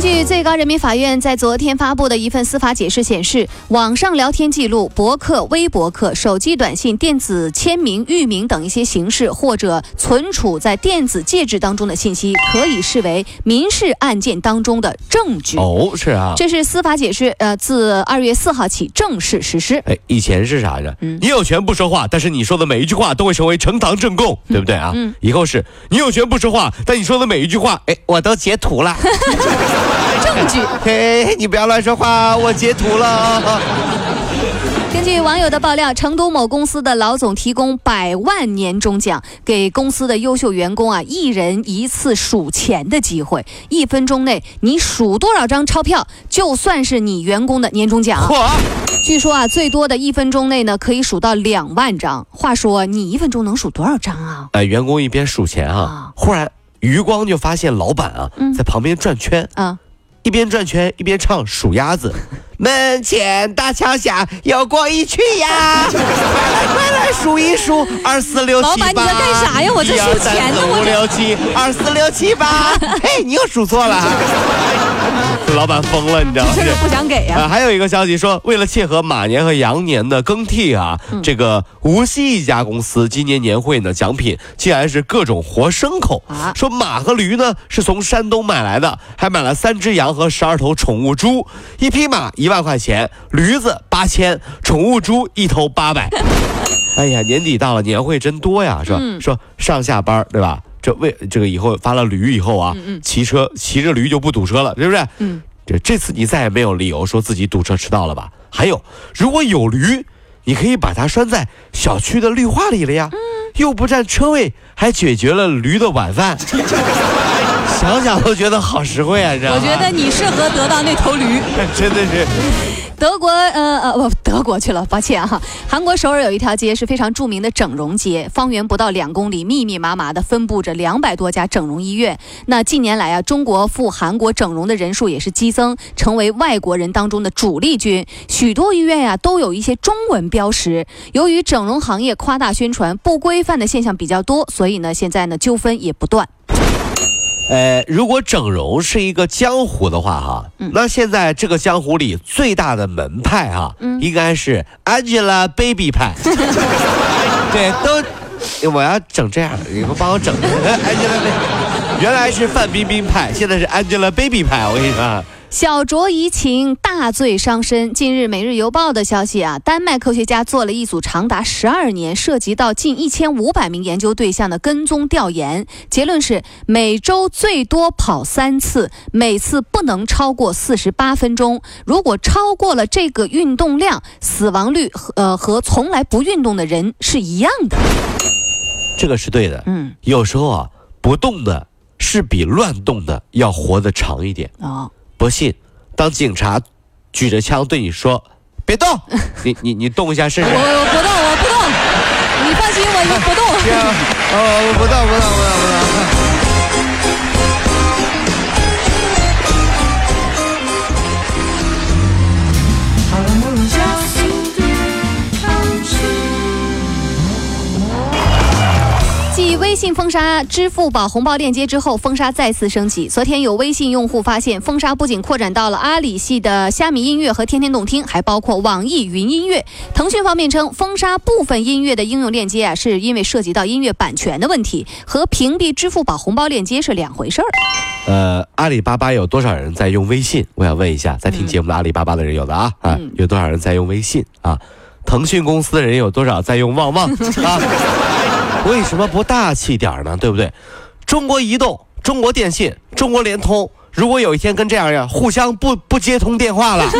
根据最高人民法院在昨天发布的一份司法解释显示，网上聊天记录、博客、微博客、手机短信、电子签名、域名等一些形式或者存储在电子介质当中的信息，可以视为民事案件当中的证据。哦，是啊。这是司法解释，呃，自二月四号起正式实施。哎，以前是啥着？你有权不说话，但是你说的每一句话都会成为呈堂证供，对不对啊？嗯。以后是你有权不说话，但你说的每一句话，哎，我都截图了。证据。嘿，你不要乱说话，我截图了。根据网友的爆料，成都某公司的老总提供百万年终奖给公司的优秀员工啊，一人一次数钱的机会，一分钟内你数多少张钞票，就算是你员工的年终奖。据说啊，最多的一分钟内呢，可以数到两万张。话说，你一分钟能数多少张啊？呃，员工一边数钱啊，忽然余光就发现老板啊，在旁边转圈啊。一边转圈一边唱数鸭子，门前大桥下有过一群鸭，快来快来数一数，二四六七八。老板你在干啥呀？我在数钱呢。五六七，二四六七八。嘿，你又数错了。这老板疯了，你知道吗？不想给呀。还有一个消息说，为了切合马年和羊年的更替啊，这个无锡一家公司今年年会呢，奖品竟然是各种活牲口啊。说马和驴呢是从山东买来的，还买了三只羊和十二头宠物猪，一匹马一万块钱，驴子八千，宠物猪一头八百。哎呀，年底到了，年会真多呀，是吧？说上下班对吧？这为这个以后发了驴以后啊，骑车骑着驴就不堵车了，是不是？嗯，这这次你再也没有理由说自己堵车迟到了吧？还有，如果有驴，你可以把它拴在小区的绿化里了呀，又不占车位，还解决了驴的晚饭。想想都觉得好实惠啊！这我觉得你适合得到那头驴，真的是。德国，呃呃，不，德国去了，抱歉哈。韩国首尔有一条街是非常著名的整容街，方圆不到两公里，密密麻麻的分布着两百多家整容医院。那近年来啊，中国赴韩国整容的人数也是激增，成为外国人当中的主力军。许多医院呀都有一些中文标识。由于整容行业夸大宣传、不规范的现象比较多，所以呢，现在呢纠纷也不断。呃，如果整容是一个江湖的话，哈，那现在这个江湖里最大的门派哈，应该是 Angelababy 派。对，都我要整这样，你们帮我整 Angelababy。原来是范冰冰派，现在是 Angelababy 派，我跟你说。小酌怡情，大醉伤身。近日，《每日邮报》的消息啊，丹麦科学家做了一组长达十二年、涉及到近一千五百名研究对象的跟踪调研，结论是每周最多跑三次，每次不能超过四十八分钟。如果超过了这个运动量，死亡率和呃和从来不运动的人是一样的。这个是对的。嗯，有时候啊，不动的是比乱动的要活得长一点啊。不信，当警察举着枪对你说“别动”，你你你动一下试试。我我不动，我不动，你放心，我不动。哦，不动，不动，不动，不动。微信封杀支付宝红包链接之后，封杀再次升级。昨天有微信用户发现，封杀不仅扩展到了阿里系的虾米音乐和天天动听，还包括网易云音乐。腾讯方面称，封杀部分音乐的应用链接啊，是因为涉及到音乐版权的问题，和屏蔽支付宝红包链接是两回事儿。呃，阿里巴巴有多少人在用微信？我想问一下，在听节目的阿里巴巴的人有的啊啊，有多少人在用微信啊？腾讯公司的人有多少在用旺旺啊？为什么不大气点呢？对不对？中国移动、中国电信、中国联通，如果有一天跟这样样互相不不接通电话了，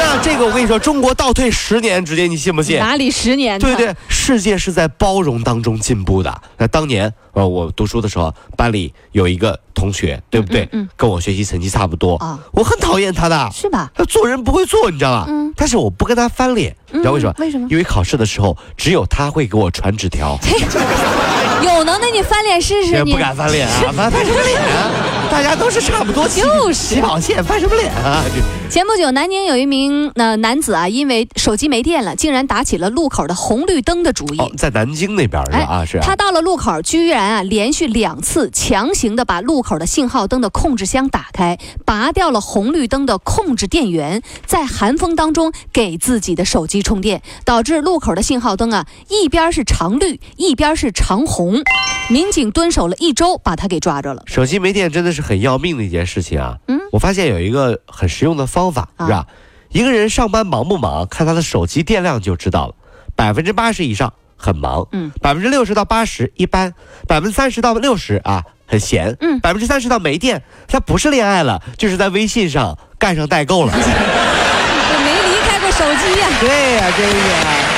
那这个我跟你说，中国倒退十年直接，你信不信？哪里十年？对对，世界是在包容当中进步的。那当年呃，我读书的时候，班里有一个同学，对不对？嗯嗯跟我学习成绩差不多啊我很讨厌他的，是吧？他做人不会做，你知道吧？嗯但是我不跟他翻脸，你知道为什么？为什么因为考试的时候，只有他会给我传纸条。有能耐你翻脸试试你。不敢翻脸啊，翻 翻什么脸啊？大家都是差不多起就是起跑线，翻什么脸啊？前不久，南宁有一名呃男子啊，因为手机没电了，竟然打起了路口的红绿灯的主意。哦，在南京那边是吧？啊，是啊。他到了路口，居然啊连续两次强行的把路口的信号灯的控制箱打开，拔掉了红绿灯的控制电源，在寒风当中给自己的手机充电，导致路口的信号灯啊一边是长绿，一边是长红。民警蹲守了一周，把他给抓着了。手机没电真的是很要命的一件事情啊。嗯，我发现有一个很实用的方法，啊是吧？一个人上班忙不忙，看他的手机电量就知道了。百分之八十以上很忙，嗯，百分之六十到八十一般，百分之三十到六十啊很闲，嗯百分之三十到没电，他不是恋爱了，就是在微信上干上代购了。我没离开过手机呀、对呀、真是啊。